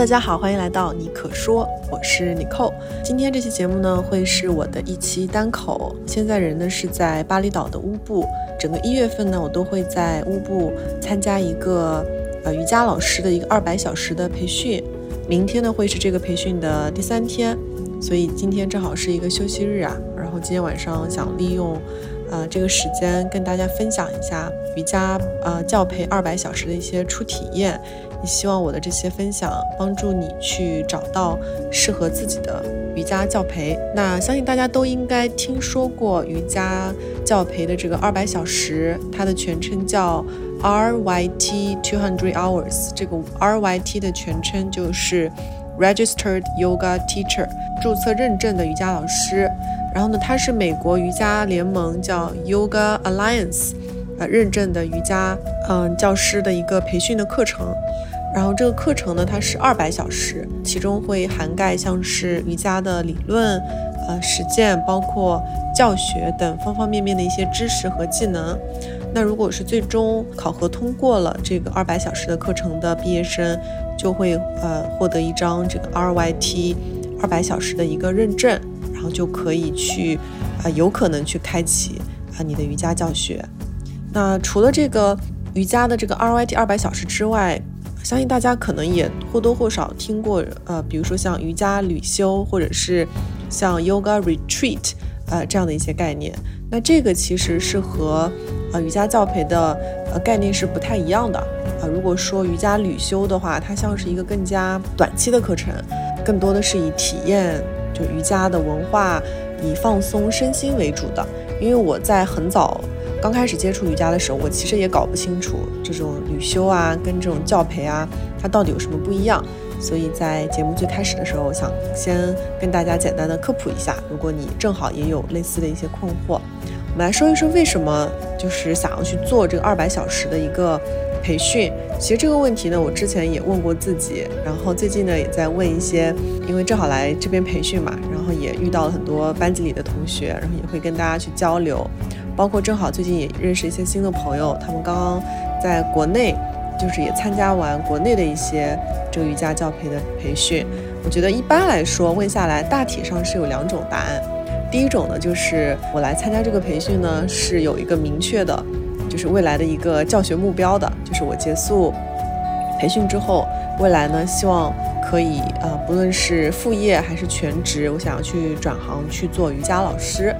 大家好，欢迎来到你可说，我是尼寇。今天这期节目呢，会是我的一期单口。现在人呢是在巴厘岛的乌布，整个一月份呢，我都会在乌布参加一个呃瑜伽老师的一个二百小时的培训。明天呢会是这个培训的第三天，所以今天正好是一个休息日啊。然后今天晚上想利用呃这个时间跟大家分享一下瑜伽呃教培二百小时的一些初体验。也希望我的这些分享帮助你去找到适合自己的瑜伽教培。那相信大家都应该听说过瑜伽教培的这个二百小时，它的全称叫 RYT Two Hundred Hours。这个 RYT 的全称就是 Registered Yoga Teacher，注册认证的瑜伽老师。然后呢，它是美国瑜伽联盟叫 Yoga Alliance 呃认证的瑜伽嗯教师的一个培训的课程。然后这个课程呢，它是二百小时，其中会涵盖像是瑜伽的理论、呃实践，包括教学等方方面面的一些知识和技能。那如果是最终考核通过了这个二百小时的课程的毕业生，就会呃获得一张这个 RYT 二百小时的一个认证，然后就可以去啊有可能去开启啊你的瑜伽教学。那除了这个瑜伽的这个 RYT 二百小时之外，相信大家可能也或多或少听过，呃，比如说像瑜伽旅修，或者是像 Yoga Retreat，呃，这样的一些概念。那这个其实是和呃瑜伽教培的呃概念是不太一样的。啊，如果说瑜伽旅修的话，它像是一个更加短期的课程，更多的是以体验就瑜伽的文化，以放松身心为主的。因为我在很早。刚开始接触瑜伽的时候，我其实也搞不清楚这种旅修啊，跟这种教培啊，它到底有什么不一样。所以在节目最开始的时候，我想先跟大家简单的科普一下。如果你正好也有类似的一些困惑，我们来说一说为什么就是想要去做这个二百小时的一个培训。其实这个问题呢，我之前也问过自己，然后最近呢也在问一些，因为正好来这边培训嘛，然后也遇到了很多班级里的同学，然后也会跟大家去交流。包括正好最近也认识一些新的朋友，他们刚刚在国内，就是也参加完国内的一些这个瑜伽教培的培训。我觉得一般来说问下来，大体上是有两种答案。第一种呢，就是我来参加这个培训呢，是有一个明确的，就是未来的一个教学目标的，就是我结束培训之后，未来呢希望可以呃，不论是副业还是全职，我想要去转行去做瑜伽老师。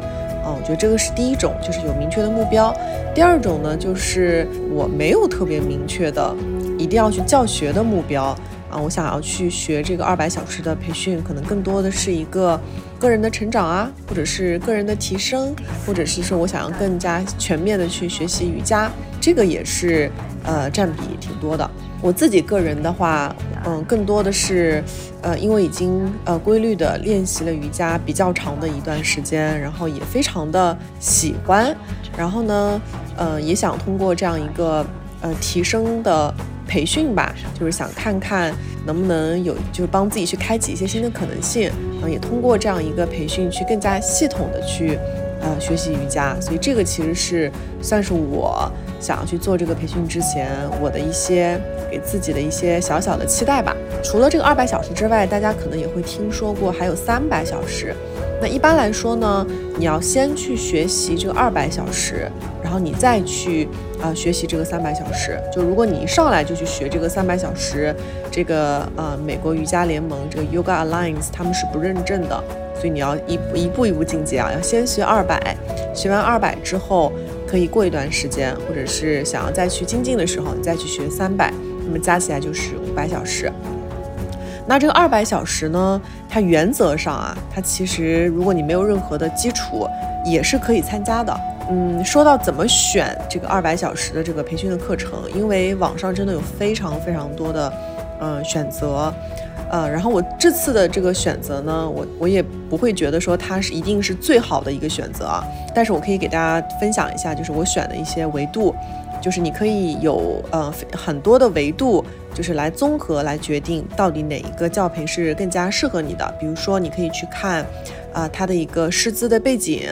我觉得这个是第一种，就是有明确的目标。第二种呢，就是我没有特别明确的，一定要去教学的目标啊。我想要去学这个二百小时的培训，可能更多的是一个个人的成长啊，或者是个人的提升，或者是说我想要更加全面的去学习瑜伽，这个也是呃占比挺多的。我自己个人的话，嗯，更多的是，呃，因为已经呃规律的练习了瑜伽比较长的一段时间，然后也非常的喜欢，然后呢，呃，也想通过这样一个呃提升的培训吧，就是想看看能不能有，就是帮自己去开启一些新的可能性，然后也通过这样一个培训去更加系统的去。呃，学习瑜伽，所以这个其实是算是我想要去做这个培训之前，我的一些给自己的一些小小的期待吧。除了这个二百小时之外，大家可能也会听说过还有三百小时。那一般来说呢，你要先去学习这个二百小时，然后你再去啊学习这个三百小时。就如果你一上来就去学这个三百小时，这个呃美国瑜伽联盟这个 Yoga Alliance 他们是不认证的。所以你要一步一步一步进阶啊，要先学二百，学完二百之后，可以过一段时间，或者是想要再去精进的时候，你再去学三百，那么加起来就是五百小时。那这个二百小时呢，它原则上啊，它其实如果你没有任何的基础，也是可以参加的。嗯，说到怎么选这个二百小时的这个培训的课程，因为网上真的有非常非常多的，嗯，选择，呃，然后我这次的这个选择呢，我我也不会觉得说它是一定是最好的一个选择啊，但是我可以给大家分享一下，就是我选的一些维度，就是你可以有呃很多的维度，就是来综合来决定到底哪一个教培是更加适合你的，比如说你可以去看，啊，它的一个师资的背景。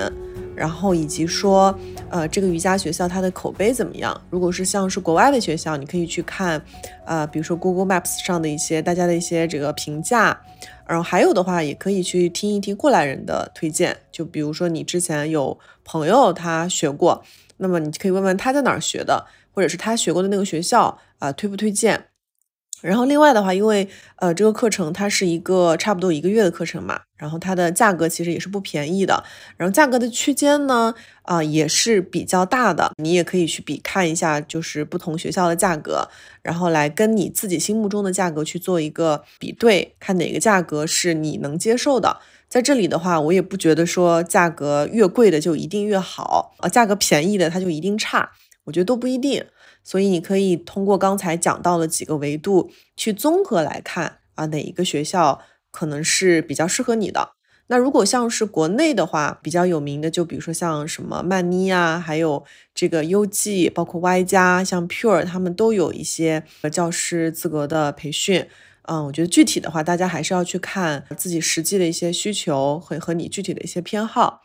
然后以及说，呃，这个瑜伽学校它的口碑怎么样？如果是像是国外的学校，你可以去看，呃，比如说 Google Maps 上的一些大家的一些这个评价。然后还有的话，也可以去听一听过来人的推荐。就比如说你之前有朋友他学过，那么你可以问问他在哪儿学的，或者是他学过的那个学校啊，推不推荐？然后另外的话，因为呃这个课程它是一个差不多一个月的课程嘛，然后它的价格其实也是不便宜的，然后价格的区间呢啊也是比较大的，你也可以去比看一下，就是不同学校的价格，然后来跟你自己心目中的价格去做一个比对，看哪个价格是你能接受的。在这里的话，我也不觉得说价格越贵的就一定越好，啊价格便宜的它就一定差，我觉得都不一定。所以你可以通过刚才讲到的几个维度去综合来看啊，哪一个学校可能是比较适合你的。那如果像是国内的话，比较有名的就比如说像什么曼妮啊，还有这个 UG，包括 Y 加，像 Pure，他们都有一些教师资格的培训。嗯，我觉得具体的话，大家还是要去看自己实际的一些需求和和你具体的一些偏好。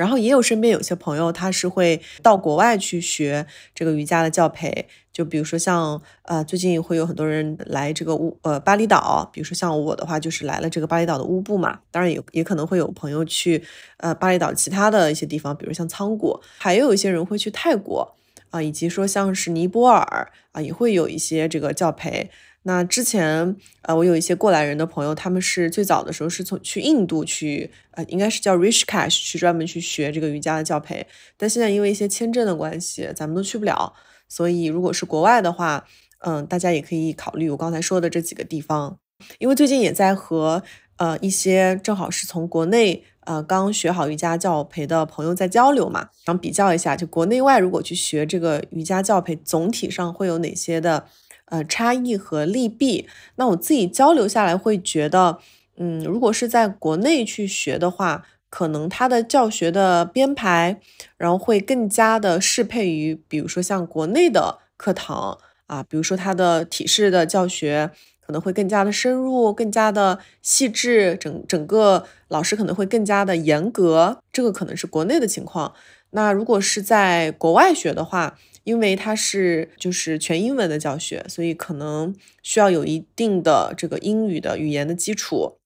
然后也有身边有些朋友，他是会到国外去学这个瑜伽的教培，就比如说像呃，最近会有很多人来这个乌呃巴厘岛，比如说像我的话，就是来了这个巴厘岛的乌布嘛。当然也也可能会有朋友去呃巴厘岛其他的一些地方，比如像仓谷，还有一些人会去泰国啊，以及说像是尼泊尔啊，也会有一些这个教培。那之前，呃，我有一些过来人的朋友，他们是最早的时候是从去印度去，呃，应该是叫 Rich Cash 去专门去学这个瑜伽的教培，但现在因为一些签证的关系，咱们都去不了。所以如果是国外的话，嗯，大家也可以考虑我刚才说的这几个地方。因为最近也在和呃一些正好是从国内呃刚学好瑜伽教培的朋友在交流嘛，想比较一下，就国内外如果去学这个瑜伽教培，总体上会有哪些的。呃，差异和利弊，那我自己交流下来会觉得，嗯，如果是在国内去学的话，可能它的教学的编排，然后会更加的适配于，比如说像国内的课堂啊，比如说它的体式的教学可能会更加的深入，更加的细致，整整个老师可能会更加的严格，这个可能是国内的情况。那如果是在国外学的话，因为它是就是全英文的教学，所以可能需要有一定的这个英语的语言的基础，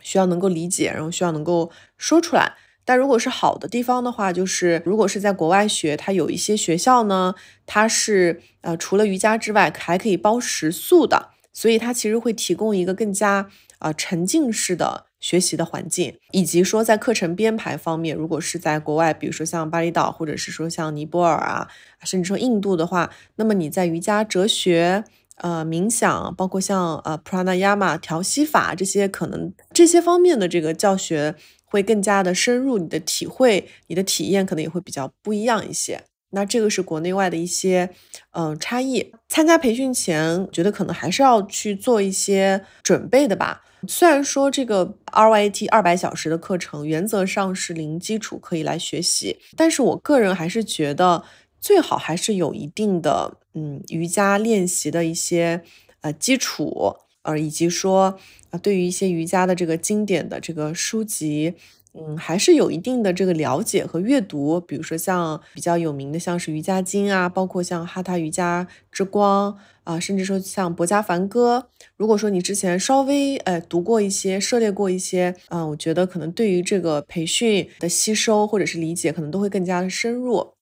需要能够理解，然后需要能够说出来。但如果是好的地方的话，就是如果是在国外学，它有一些学校呢，它是呃除了瑜伽之外还可以包食宿的，所以它其实会提供一个更加呃沉浸式的。学习的环境，以及说在课程编排方面，如果是在国外，比如说像巴厘岛，或者是说像尼泊尔啊，甚至说印度的话，那么你在瑜伽哲学、呃冥想，包括像呃 pranayama 调息法这些，可能这些方面的这个教学会更加的深入，你的体会、你的体验可能也会比较不一样一些。那这个是国内外的一些嗯差异。参加培训前，觉得可能还是要去做一些准备的吧。虽然说这个 RYT 二百小时的课程原则上是零基础可以来学习，但是我个人还是觉得最好还是有一定的嗯瑜伽练习的一些呃基础，呃以及说啊对于一些瑜伽的这个经典的这个书籍。嗯，还是有一定的这个了解和阅读，比如说像比较有名的，像是瑜伽经啊，包括像哈他瑜伽之光啊，甚至说像博家梵歌。如果说你之前稍微呃读过一些，涉猎过一些，嗯，我觉得可能对于这个培训的吸收或者是理解，可能都会更加的深入。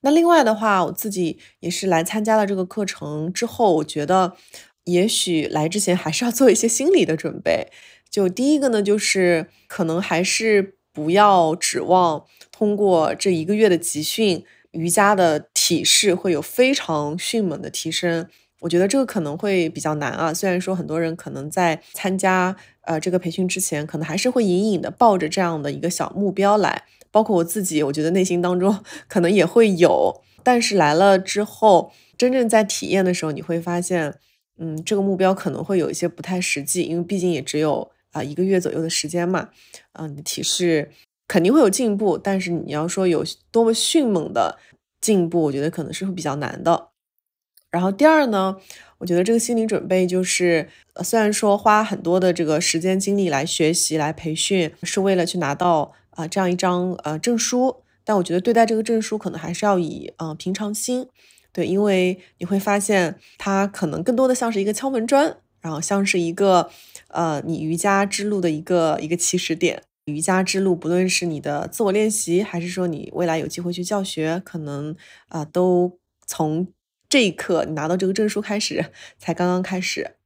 那另外的话，我自己也是来参加了这个课程之后，我觉得也许来之前还是要做一些心理的准备。就第一个呢，就是可能还是不要指望通过这一个月的集训，瑜伽的体式会有非常迅猛的提升。我觉得这个可能会比较难啊。虽然说很多人可能在参加呃这个培训之前，可能还是会隐隐的抱着这样的一个小目标来。包括我自己，我觉得内心当中 可能也会有。但是来了之后，真正在体验的时候，你会发现，嗯，这个目标可能会有一些不太实际，因为毕竟也只有啊一个月左右的时间嘛。嗯，你的体式肯定会有进步，但是你要说有多么迅猛的进步，我觉得可能是会比较难的。然后第二呢？我觉得这个心理准备就是，虽然说花很多的这个时间精力来学习、来培训，是为了去拿到啊这样一张呃证书，但我觉得对待这个证书可能还是要以呃平常心，对，因为你会发现它可能更多的像是一个敲门砖，然后像是一个呃你瑜伽之路的一个一个起始点。瑜伽之路，不论是你的自我练习，还是说你未来有机会去教学，可能啊都从。这一刻，你拿到这个证书开始，才刚刚开始。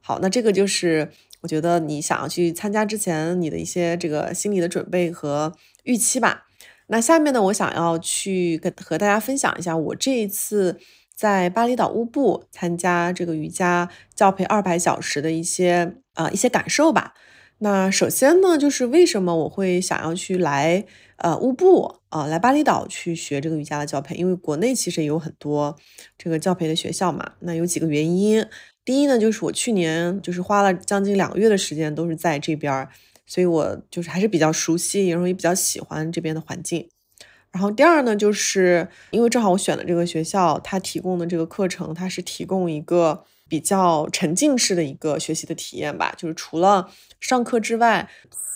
好，那这个就是我觉得你想要去参加之前，你的一些这个心理的准备和预期吧。那下面呢，我想要去跟和大家分享一下我这一次在巴厘岛乌布参加这个瑜伽教培二百小时的一些啊一些感受吧。那首先呢，就是为什么我会想要去来呃乌布啊，来巴厘岛去学这个瑜伽的教培？因为国内其实也有很多这个教培的学校嘛。那有几个原因，第一呢，就是我去年就是花了将近两个月的时间都是在这边，所以我就是还是比较熟悉，也容易比较喜欢这边的环境。然后第二呢，就是因为正好我选的这个学校，它提供的这个课程，它是提供一个。比较沉浸式的一个学习的体验吧，就是除了上课之外，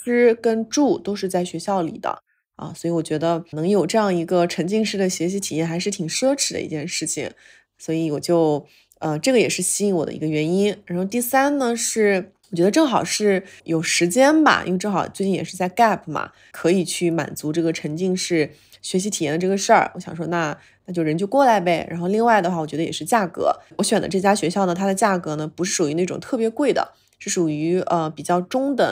吃跟住都是在学校里的啊，所以我觉得能有这样一个沉浸式的学习体验还是挺奢侈的一件事情，所以我就呃这个也是吸引我的一个原因。然后第三呢是我觉得正好是有时间吧，因为正好最近也是在 gap 嘛，可以去满足这个沉浸式学习体验的这个事儿。我想说那。那就人就过来呗。然后另外的话，我觉得也是价格。我选的这家学校呢，它的价格呢不是属于那种特别贵的，是属于呃比较中等。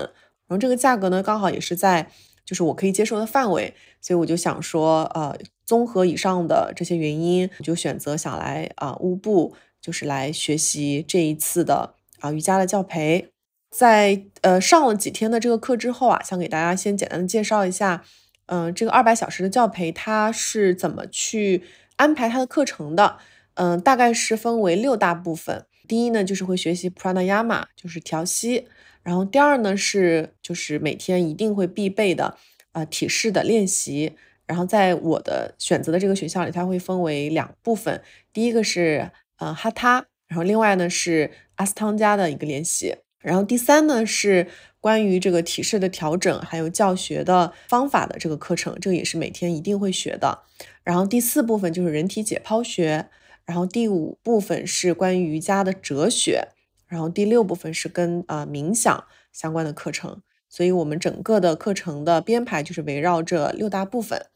然后这个价格呢，刚好也是在就是我可以接受的范围。所以我就想说，呃，综合以上的这些原因，我就选择想来啊乌布，就是来学习这一次的啊瑜伽的教培。在呃上了几天的这个课之后啊，想给大家先简单的介绍一下，嗯，这个二百小时的教培它是怎么去。安排它的课程的，嗯，大概是分为六大部分。第一呢，就是会学习 Pranayama，就是调息。然后第二呢，是就是每天一定会必备的，呃，体式的练习。然后在我的选择的这个学校里，它会分为两部分。第一个是呃哈他，然后另外呢是阿斯汤加的一个练习。然后第三呢是关于这个体式的调整，还有教学的方法的这个课程，这个也是每天一定会学的。然后第四部分就是人体解剖学，然后第五部分是关于瑜伽的哲学，然后第六部分是跟啊冥想相关的课程。所以，我们整个的课程的编排就是围绕这六大部分。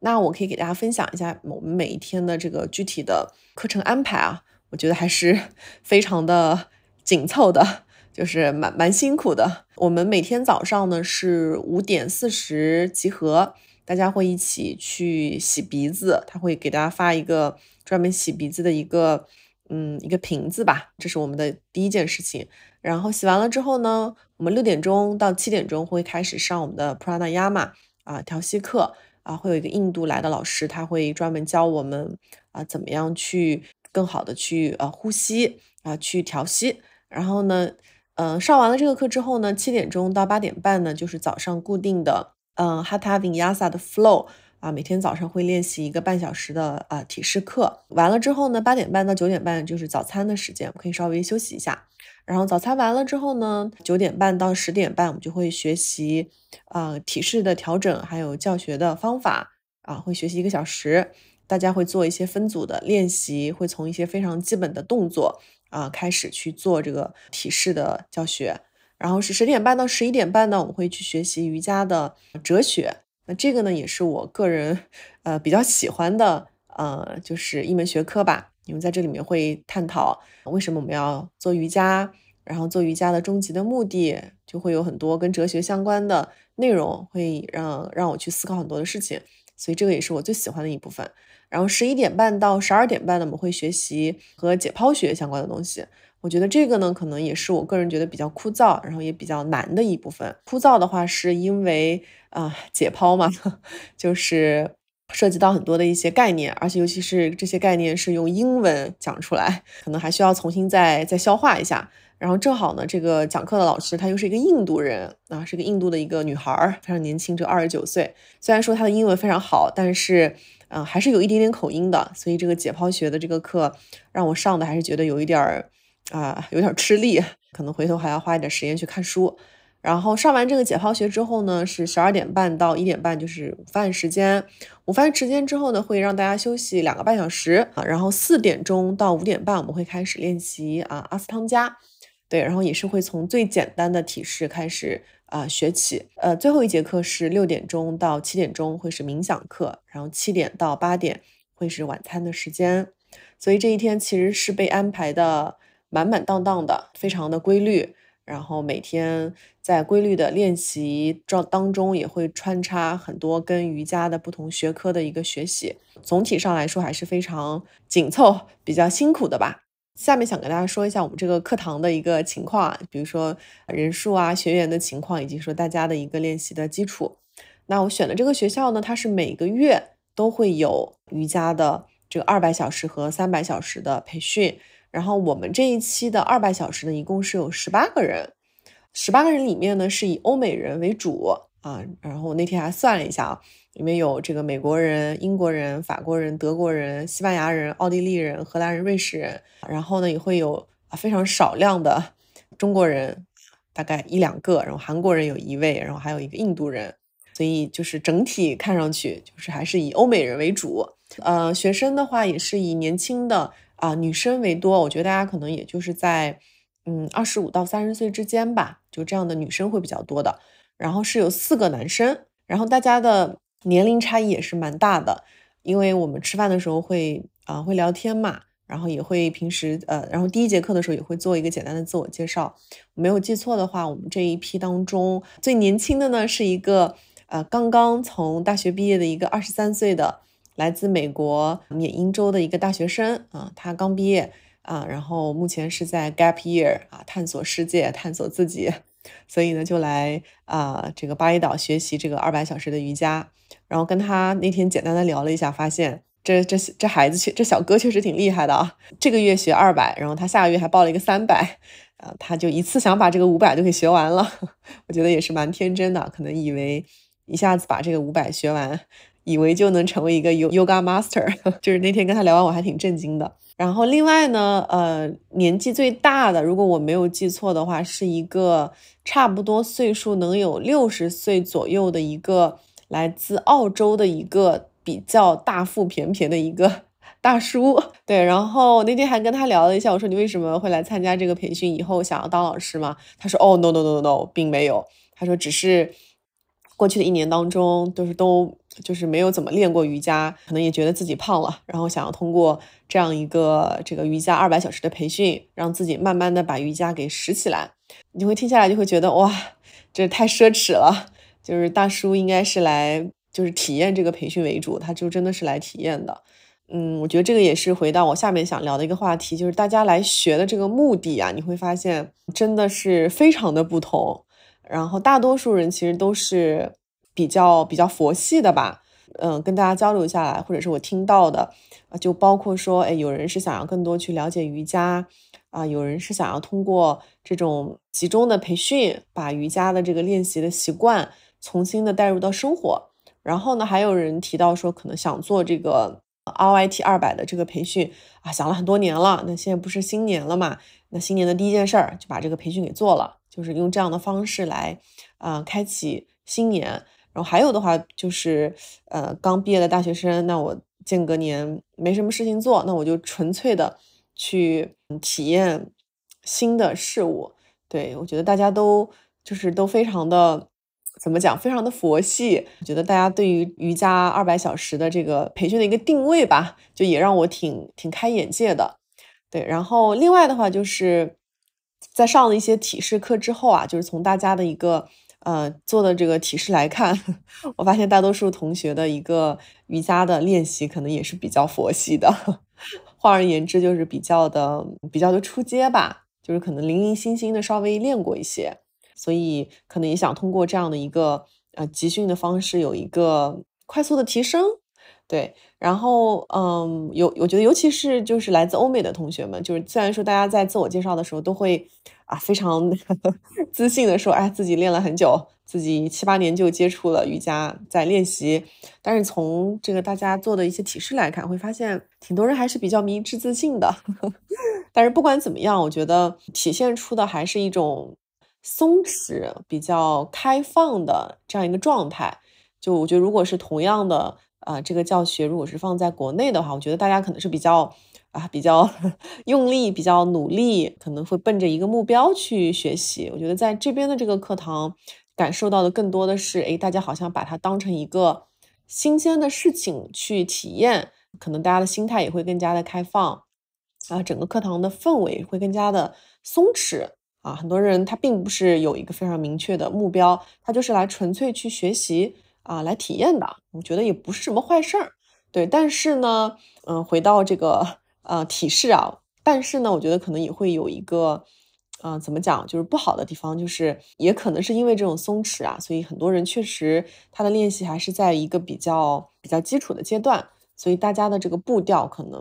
那我可以给大家分享一下我们每一天的这个具体的课程安排啊，我觉得还是 非常的紧凑的，就是蛮蛮辛苦的。我们每天早上呢是五点四十集合。大家会一起去洗鼻子，他会给大家发一个专门洗鼻子的一个，嗯，一个瓶子吧，这是我们的第一件事情。然后洗完了之后呢，我们六点钟到七点钟会开始上我们的 Pranayama 啊调息课啊，会有一个印度来的老师，他会专门教我们啊怎么样去更好的去呃呼吸啊去调息。然后呢，嗯，上完了这个课之后呢，七点钟到八点半呢就是早上固定的。嗯 h a t a Vinyasa 的 Flow 啊，每天早上会练习一个半小时的啊体式课。完了之后呢，八点半到九点半就是早餐的时间，我可以稍微休息一下。然后早餐完了之后呢，九点半到十点半，我们就会学习啊体式的调整，还有教学的方法啊，会学习一个小时。大家会做一些分组的练习，会从一些非常基本的动作啊开始去做这个体式的教学。然后是十点半到十一点半呢，我们会去学习瑜伽的哲学。那这个呢，也是我个人呃比较喜欢的呃，就是一门学科吧。因为在这里面会探讨为什么我们要做瑜伽，然后做瑜伽的终极的目的，就会有很多跟哲学相关的内容，会让让我去思考很多的事情。所以这个也是我最喜欢的一部分。然后十一点半到十二点半呢，我们会学习和解剖学相关的东西。我觉得这个呢，可能也是我个人觉得比较枯燥，然后也比较难的一部分。枯燥的话，是因为啊，解剖嘛，就是涉及到很多的一些概念，而且尤其是这些概念是用英文讲出来，可能还需要重新再再消化一下。然后正好呢，这个讲课的老师她又是一个印度人啊，是个印度的一个女孩，非常年轻，只有二十九岁。虽然说她的英文非常好，但是嗯，还是有一点点口音的。所以这个解剖学的这个课让我上的还是觉得有一点儿啊，有点吃力，可能回头还要花一点时间去看书。然后上完这个解剖学之后呢，是十二点半到一点半，就是午饭时间。午饭时间之后呢，会让大家休息两个半小时啊。然后四点钟到五点半，我们会开始练习啊阿斯汤加。对，然后也是会从最简单的体式开始啊学起，呃，最后一节课是六点钟到七点钟会是冥想课，然后七点到八点会是晚餐的时间，所以这一天其实是被安排的满满当当的，非常的规律，然后每天在规律的练习状当中也会穿插很多跟瑜伽的不同学科的一个学习，总体上来说还是非常紧凑，比较辛苦的吧。下面想跟大家说一下我们这个课堂的一个情况啊，比如说人数啊、学员的情况，以及说大家的一个练习的基础。那我选的这个学校呢，它是每个月都会有瑜伽的这个二百小时和三百小时的培训。然后我们这一期的二百小时呢，一共是有十八个人，十八个人里面呢是以欧美人为主啊。然后我那天还算了一下啊。里面有这个美国人、英国人、法国人、德国人、西班牙人、奥地利人、荷兰人、瑞士人，然后呢也会有啊非常少量的中国人，大概一两个，然后韩国人有一位，然后还有一个印度人，所以就是整体看上去就是还是以欧美人为主。呃，学生的话也是以年轻的啊女生为多，我觉得大家可能也就是在嗯二十五到三十岁之间吧，就这样的女生会比较多的。然后是有四个男生，然后大家的。年龄差异也是蛮大的，因为我们吃饭的时候会啊会聊天嘛，然后也会平时呃，然后第一节课的时候也会做一个简单的自我介绍。没有记错的话，我们这一批当中最年轻的呢是一个呃刚刚从大学毕业的一个二十三岁的来自美国缅因州的一个大学生啊，他刚毕业啊，然后目前是在 gap year 啊探索世界，探索自己。所以呢，就来啊这个巴厘岛学习这个二百小时的瑜伽，然后跟他那天简单的聊了一下，发现这这这孩子确这小哥确实挺厉害的啊，这个月学二百，然后他下个月还报了一个三百，啊，他就一次想把这个五百都给学完了，我觉得也是蛮天真的，可能以为一下子把这个五百学完，以为就能成为一个 yoga master，就是那天跟他聊完，我还挺震惊的。然后另外呢，呃，年纪最大的，如果我没有记错的话，是一个差不多岁数能有六十岁左右的一个来自澳洲的一个比较大腹便便的一个 大叔。对，然后那天还跟他聊了一下，我说你为什么会来参加这个培训？以后想要当老师吗？他说哦，no no no no，并没有。他说只是。过去的一年当中，都是都就是没有怎么练过瑜伽，可能也觉得自己胖了，然后想要通过这样一个这个瑜伽二百小时的培训，让自己慢慢的把瑜伽给拾起来。你会听下来就会觉得哇，这太奢侈了。就是大叔应该是来就是体验这个培训为主，他就真的是来体验的。嗯，我觉得这个也是回到我下面想聊的一个话题，就是大家来学的这个目的啊，你会发现真的是非常的不同。然后大多数人其实都是比较比较佛系的吧，嗯，跟大家交流下来，或者是我听到的啊，就包括说，哎，有人是想要更多去了解瑜伽，啊，有人是想要通过这种集中的培训，把瑜伽的这个练习的习惯重新的带入到生活。然后呢，还有人提到说，可能想做这个 RIT 二百的这个培训啊，想了很多年了，那现在不是新年了嘛？那新年的第一件事儿就把这个培训给做了。就是用这样的方式来，啊，开启新年。然后还有的话就是，呃，刚毕业的大学生，那我间隔年没什么事情做，那我就纯粹的去体验新的事物。对我觉得大家都就是都非常的怎么讲，非常的佛系。我觉得大家对于瑜伽二百小时的这个培训的一个定位吧，就也让我挺挺开眼界的。对，然后另外的话就是。在上了一些体式课之后啊，就是从大家的一个呃做的这个体式来看，我发现大多数同学的一个瑜伽的练习可能也是比较佛系的。换而言之，就是比较的比较的出街吧。就是可能零零星星的稍微练过一些，所以可能也想通过这样的一个呃集训的方式有一个快速的提升。对，然后嗯，有我觉得尤其是就是来自欧美的同学们，就是虽然说大家在自我介绍的时候都会啊非常 自信的说，哎，自己练了很久，自己七八年就接触了瑜伽，在练习，但是从这个大家做的一些提示来看，会发现挺多人还是比较迷之自信的。但是不管怎么样，我觉得体现出的还是一种松弛、比较开放的这样一个状态。就我觉得，如果是同样的。啊，这个教学如果是放在国内的话，我觉得大家可能是比较啊比较 用力、比较努力，可能会奔着一个目标去学习。我觉得在这边的这个课堂，感受到的更多的是，哎，大家好像把它当成一个新鲜的事情去体验，可能大家的心态也会更加的开放啊，整个课堂的氛围会更加的松弛啊。很多人他并不是有一个非常明确的目标，他就是来纯粹去学习。啊，来体验的，我觉得也不是什么坏事儿，对。但是呢，嗯，回到这个呃体式啊，但是呢，我觉得可能也会有一个，呃，怎么讲，就是不好的地方，就是也可能是因为这种松弛啊，所以很多人确实他的练习还是在一个比较比较基础的阶段，所以大家的这个步调可能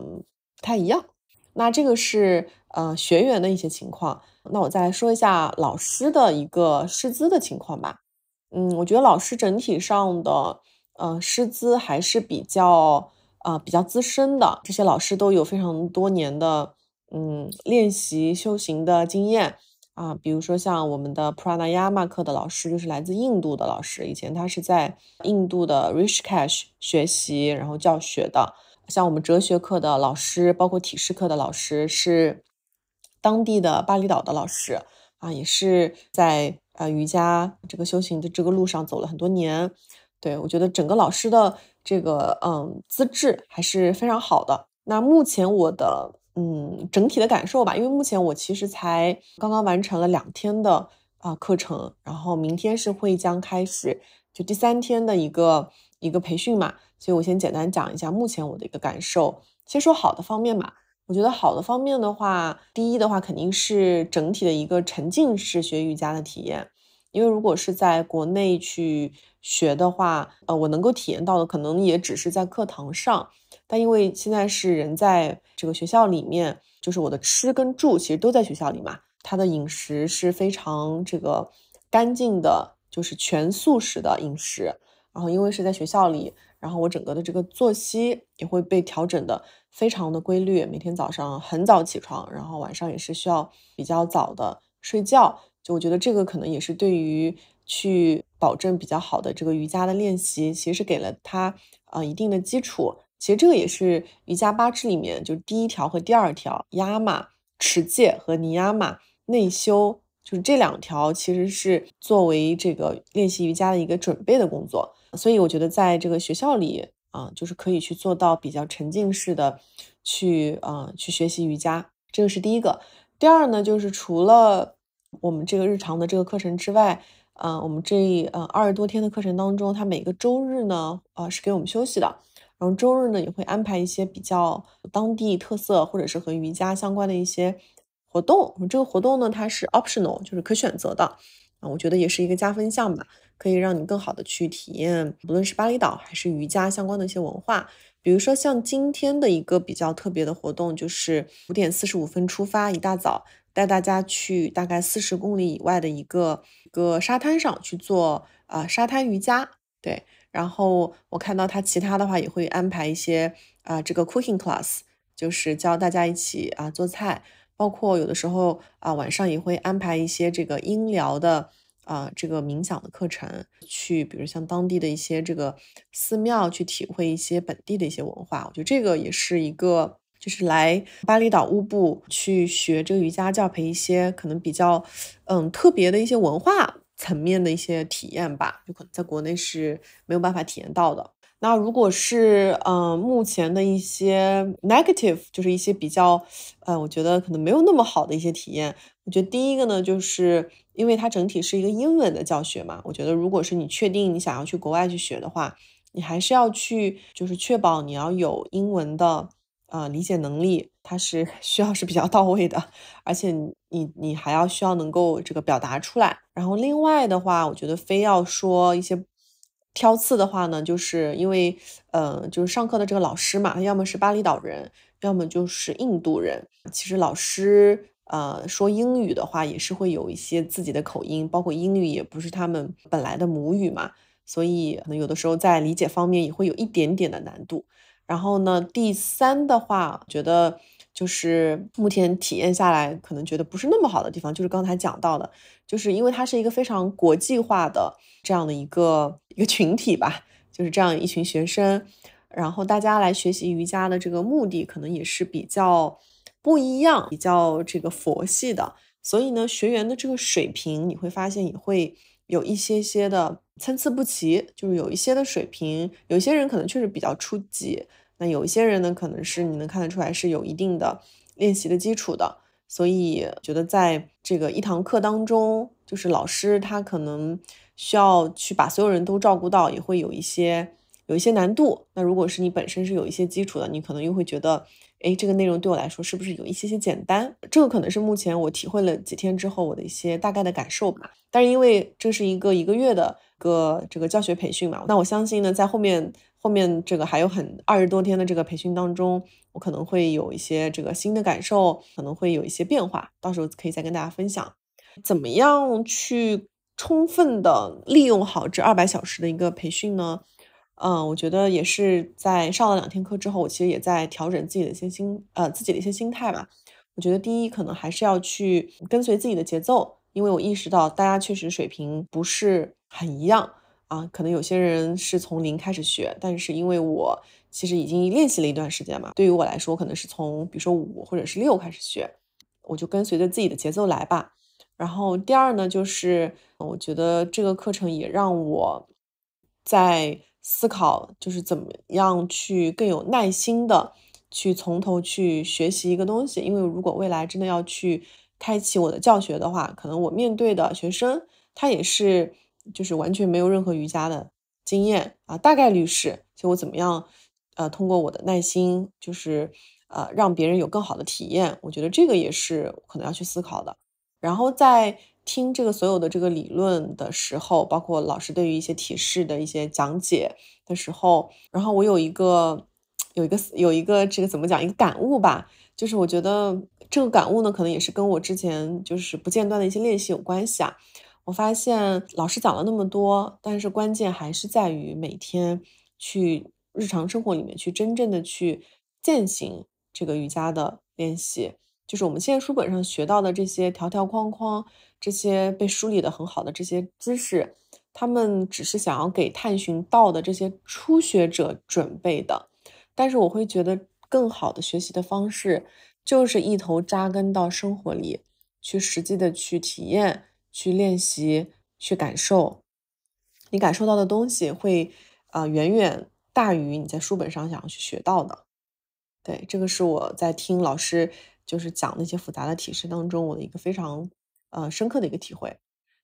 不太一样。那这个是呃学员的一些情况，那我再说一下老师的一个师资的情况吧。嗯，我觉得老师整体上的，呃，师资还是比较，呃，比较资深的。这些老师都有非常多年的，嗯，练习修行的经验啊。比如说像我们的 Pranayama 课的老师，就是来自印度的老师，以前他是在印度的 Rishikesh 学习，然后教学的。像我们哲学课的老师，包括体式课的老师，是当地的巴厘岛的老师啊，也是在。呃，瑜伽这个修行的这个路上走了很多年，对我觉得整个老师的这个嗯资质还是非常好的。那目前我的嗯整体的感受吧，因为目前我其实才刚刚完成了两天的啊课程，然后明天是会将开始就第三天的一个一个培训嘛，所以我先简单讲一下目前我的一个感受。先说好的方面吧。我觉得好的方面的话，第一的话肯定是整体的一个沉浸式学瑜伽的体验。因为如果是在国内去学的话，呃，我能够体验到的可能也只是在课堂上。但因为现在是人在这个学校里面，就是我的吃跟住其实都在学校里嘛，他的饮食是非常这个干净的，就是全素食的饮食。然后因为是在学校里。然后我整个的这个作息也会被调整的非常的规律，每天早上很早起床，然后晚上也是需要比较早的睡觉。就我觉得这个可能也是对于去保证比较好的这个瑜伽的练习，其实是给了他呃一定的基础。其实这个也是瑜伽八支里面就第一条和第二条，压马、持戒和尼亚马内修，就是这两条其实是作为这个练习瑜伽的一个准备的工作。所以我觉得在这个学校里啊，就是可以去做到比较沉浸式的去啊去学习瑜伽，这个是第一个。第二呢，就是除了我们这个日常的这个课程之外，啊，我们这呃二十多天的课程当中，它每个周日呢，呃是给我们休息的，然后周日呢也会安排一些比较当地特色或者是和瑜伽相关的一些活动。这个活动呢，它是 optional，就是可选择的。啊，我觉得也是一个加分项吧，可以让你更好的去体验，不论是巴厘岛还是瑜伽相关的一些文化。比如说像今天的一个比较特别的活动，就是五点四十五分出发，一大早带大家去大概四十公里以外的一个一个沙滩上去做啊沙滩瑜伽。对，然后我看到他其他的话也会安排一些啊这个 cooking class，就是教大家一起啊做菜。包括有的时候啊，晚上也会安排一些这个音疗的啊，这个冥想的课程，去比如像当地的一些这个寺庙去体会一些本地的一些文化。我觉得这个也是一个，就是来巴厘岛乌布去学这个瑜伽教培一些可能比较嗯特别的一些文化层面的一些体验吧，就可能在国内是没有办法体验到的。那如果是嗯，目前的一些 negative，就是一些比较，呃，我觉得可能没有那么好的一些体验。我觉得第一个呢，就是因为它整体是一个英文的教学嘛，我觉得如果是你确定你想要去国外去学的话，你还是要去，就是确保你要有英文的呃理解能力，它是需要是比较到位的，而且你你还要需要能够这个表达出来。然后另外的话，我觉得非要说一些挑刺的话呢，就是因为呃，就是上课的这个老师嘛，要么是巴厘岛人，要么就是印度人。其实老师呃说英语的话，也是会有一些自己的口音，包括英语也不是他们本来的母语嘛，所以可能有的时候在理解方面也会有一点点的难度。然后呢，第三的话，觉得就是目前体验下来，可能觉得不是那么好的地方，就是刚才讲到的，就是因为它是一个非常国际化的这样的一个一个群体吧，就是这样一群学生，然后大家来学习瑜伽的这个目的，可能也是比较不一样，比较这个佛系的，所以呢，学员的这个水平，你会发现也会有一些些的参差不齐，就是有一些的水平，有些人可能确实比较初级。那有一些人呢，可能是你能看得出来是有一定的练习的基础的，所以觉得在这个一堂课当中，就是老师他可能需要去把所有人都照顾到，也会有一些有一些难度。那如果是你本身是有一些基础的，你可能又会觉得，哎，这个内容对我来说是不是有一些些简单？这个可能是目前我体会了几天之后我的一些大概的感受吧。但是因为这是一个一个月的个这个教学培训嘛，那我相信呢，在后面。后面这个还有很二十多天的这个培训当中，我可能会有一些这个新的感受，可能会有一些变化，到时候可以再跟大家分享，怎么样去充分的利用好这二百小时的一个培训呢？嗯，我觉得也是在上了两天课之后，我其实也在调整自己的一些心，呃，自己的一些心态吧。我觉得第一，可能还是要去跟随自己的节奏，因为我意识到大家确实水平不是很一样。啊，可能有些人是从零开始学，但是因为我其实已经练习了一段时间嘛，对于我来说，可能是从比如说五或者是六开始学，我就跟随着自己的节奏来吧。然后第二呢，就是我觉得这个课程也让我在思考，就是怎么样去更有耐心的去从头去学习一个东西。因为如果未来真的要去开启我的教学的话，可能我面对的学生他也是。就是完全没有任何瑜伽的经验啊，大概率是，就我怎么样，呃，通过我的耐心，就是呃，让别人有更好的体验，我觉得这个也是可能要去思考的。然后在听这个所有的这个理论的时候，包括老师对于一些体式的一些讲解的时候，然后我有一个有一个有一个这个怎么讲一个感悟吧，就是我觉得这个感悟呢，可能也是跟我之前就是不间断的一些练习有关系啊。我发现老师讲了那么多，但是关键还是在于每天去日常生活里面去真正的去践行这个瑜伽的练习。就是我们现在书本上学到的这些条条框框，这些被梳理的很好的这些知识，他们只是想要给探寻道的这些初学者准备的。但是我会觉得更好的学习的方式，就是一头扎根到生活里去，实际的去体验。去练习，去感受，你感受到的东西会啊远远大于你在书本上想要去学到的。对，这个是我在听老师就是讲那些复杂的体式当中，我的一个非常呃深刻的一个体会。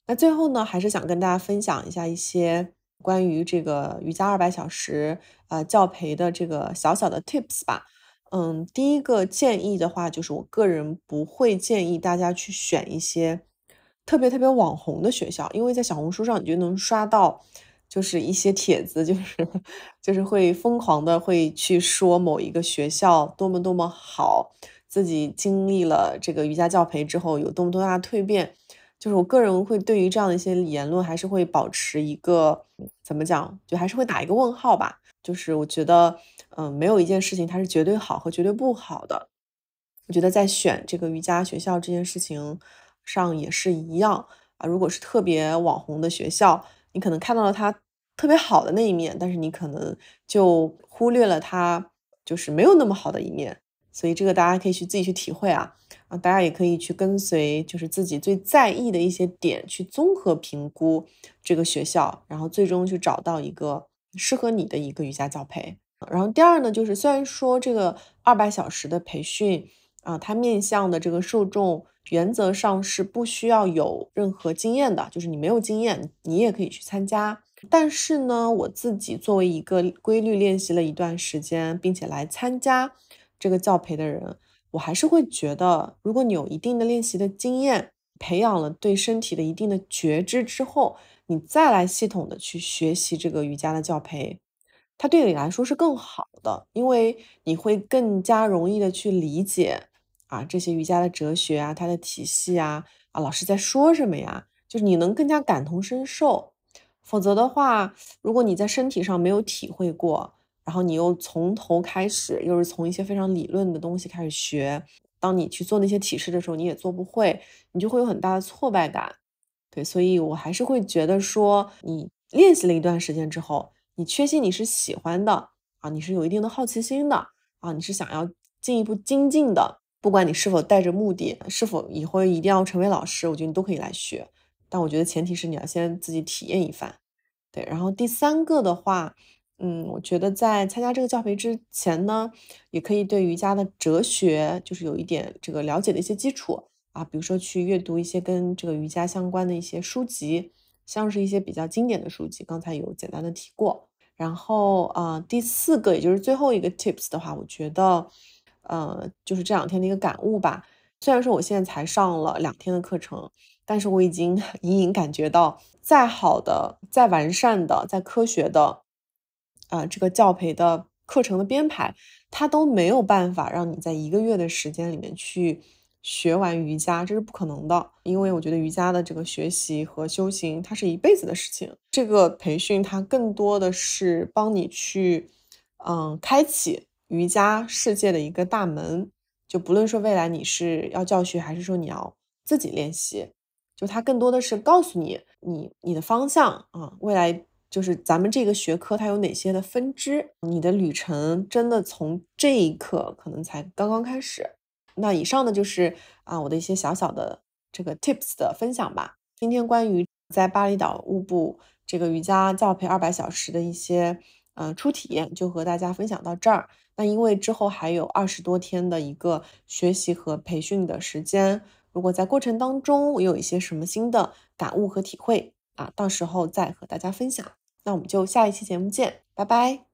那最后呢，还是想跟大家分享一下一些关于这个瑜伽二百小时呃教培的这个小小的 tips 吧。嗯，第一个建议的话，就是我个人不会建议大家去选一些。特别特别网红的学校，因为在小红书上你就能刷到，就是一些帖子，就是 就是会疯狂的会去说某一个学校多么多么好，自己经历了这个瑜伽教培之后有多么多大蜕变。就是我个人会对于这样的一些言论，还是会保持一个怎么讲，就还是会打一个问号吧。就是我觉得，嗯，没有一件事情它是绝对好和绝对不好的。我觉得在选这个瑜伽学校这件事情。上也是一样啊，如果是特别网红的学校，你可能看到了它特别好的那一面，但是你可能就忽略了它就是没有那么好的一面，所以这个大家可以去自己去体会啊啊，大家也可以去跟随就是自己最在意的一些点去综合评估这个学校，然后最终去找到一个适合你的一个瑜伽教培。然后第二呢，就是虽然说这个二百小时的培训啊，它面向的这个受众。原则上是不需要有任何经验的，就是你没有经验，你也可以去参加。但是呢，我自己作为一个规律练习了一段时间，并且来参加这个教培的人，我还是会觉得，如果你有一定的练习的经验，培养了对身体的一定的觉知之后，你再来系统的去学习这个瑜伽的教培，它对你来说是更好的，因为你会更加容易的去理解啊这些瑜伽的哲学啊，它的体系啊，啊老师在说什么呀，就是你能更加感同身受。否则的话，如果你在身体上没有体会过，然后你又从头开始，又是从一些非常理论的东西开始学，当你去做那些体式的时候，你也做不会，你就会有很大的挫败感。对，所以我还是会觉得说，你练习了一段时间之后，你确信你是喜欢的啊，你是有一定的好奇心的啊，你是想要进一步精进的，不管你是否带着目的，是否以后一定要成为老师，我觉得你都可以来学。但我觉得前提是你要先自己体验一番。对，然后第三个的话。嗯，我觉得在参加这个教培之前呢，也可以对瑜伽的哲学就是有一点这个了解的一些基础啊，比如说去阅读一些跟这个瑜伽相关的一些书籍，像是一些比较经典的书籍，刚才有简单的提过。然后啊，第四个也就是最后一个 tips 的话，我觉得呃，就是这两天的一个感悟吧。虽然说我现在才上了两天的课程，但是我已经 隐隐感觉到，再好的、再完善的、再科学的。啊，这个教培的课程的编排，它都没有办法让你在一个月的时间里面去学完瑜伽，这是不可能的。因为我觉得瑜伽的这个学习和修行，它是一辈子的事情。这个培训它更多的是帮你去，嗯，开启瑜伽世界的一个大门。就不论说未来你是要教学，还是说你要自己练习，就它更多的是告诉你，你你的方向啊，未来。就是咱们这个学科它有哪些的分支？你的旅程真的从这一刻可能才刚刚开始。那以上呢就是啊我的一些小小的这个 tips 的分享吧。今天关于在巴厘岛乌布这个瑜伽教培二百小时的一些呃初体验，就和大家分享到这儿。那因为之后还有二十多天的一个学习和培训的时间，如果在过程当中我有一些什么新的感悟和体会。啊，到时候再和大家分享。那我们就下一期节目见，拜拜。